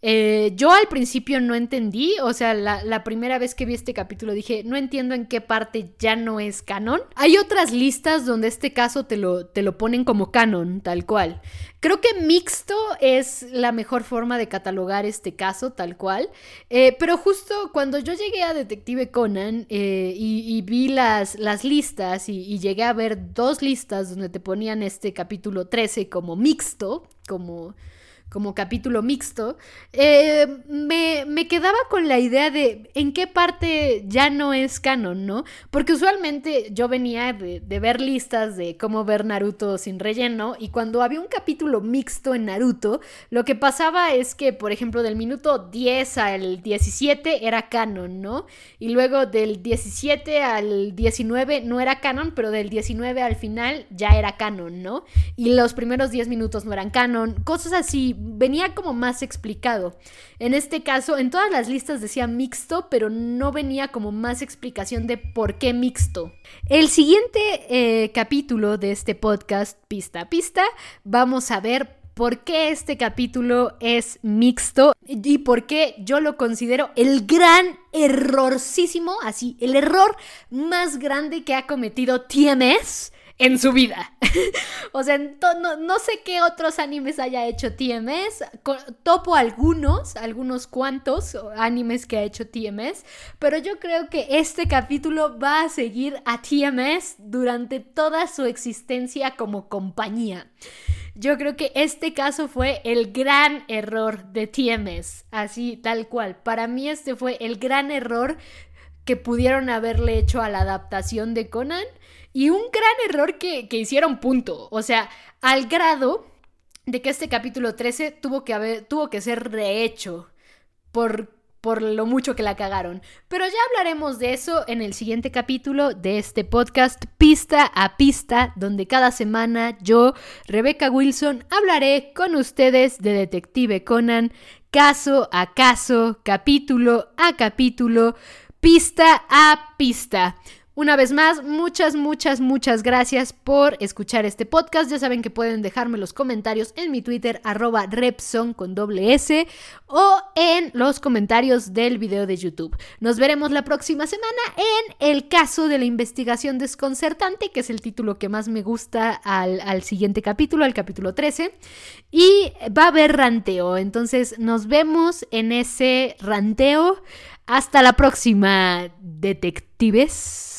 Eh, yo al principio no entendí, o sea, la, primera vez que vi este capítulo dije, no entiendo en qué parte ya no es canon. Hay otras listas donde este caso te lo, te lo ponen como canon, tal cual. Creo que mixto es la mejor forma de catalogar este caso, tal cual. Eh, pero justo cuando yo llegué a Detective Conan eh, y, vi las, las listas y, y llegué a ver dos listas donde te ponían este capítulo 13 como mixto, como como capítulo mixto, eh, me, me, quedaba con la idea de en qué parte ya no es canon, ¿no? Porque usualmente yo venía de, de, ver listas de cómo ver Naruto sin relleno y cuando había un capítulo mixto en Naruto, lo que pasaba es que, por ejemplo, del minuto 10 al 17 era canon, ¿no? Y luego del 17 al 19 no era canon, pero del 19 al final ya era canon, ¿no? Y los primeros 10 minutos no eran canon, cosas así venía como más explicado. En este caso, en todas las listas decía mixto, pero no venía como más explicación de por qué mixto. El siguiente eh, capítulo de este podcast, pista a pista, vamos a ver por qué este capítulo es mixto y por qué yo lo considero el gran errorcísimo, así, el error más grande que ha cometido TMS en su vida. o sea, no, sé qué otros animes haya hecho TMS. Topo algunos, algunos cuantos animes que ha hecho TMS, pero yo creo que este capítulo va a seguir a TMS durante toda su existencia como compañía. Yo creo que este caso fue el gran error de TMS, así tal cual. Para mí este fue el gran error que pudieron haberle hecho a la adaptación de Conan y un gran error que, hicieron punto. O sea, al grado de que este capítulo 13 tuvo que, haber, tuvo que ser rehecho por, por lo mucho que la cagaron. Pero ya hablaremos de eso en el siguiente capítulo de este podcast Pista a Pista, donde cada semana yo, Rebecca Wilson, hablaré con ustedes de Detective Conan, caso a caso, capítulo a capítulo, pista a pista. Una vez más, muchas, muchas, muchas gracias por escuchar este podcast. Ya saben que pueden dejarme los comentarios en mi Twitter, arroba Repson con doble S, o en los comentarios del video de YouTube. Nos veremos la próxima semana en el caso de la investigación desconcertante, que es el título que más me gusta al, al siguiente capítulo, al capítulo 13. Y va a haber ranteo. Entonces, nos vemos en ese ranteo. Hasta la próxima, detectives.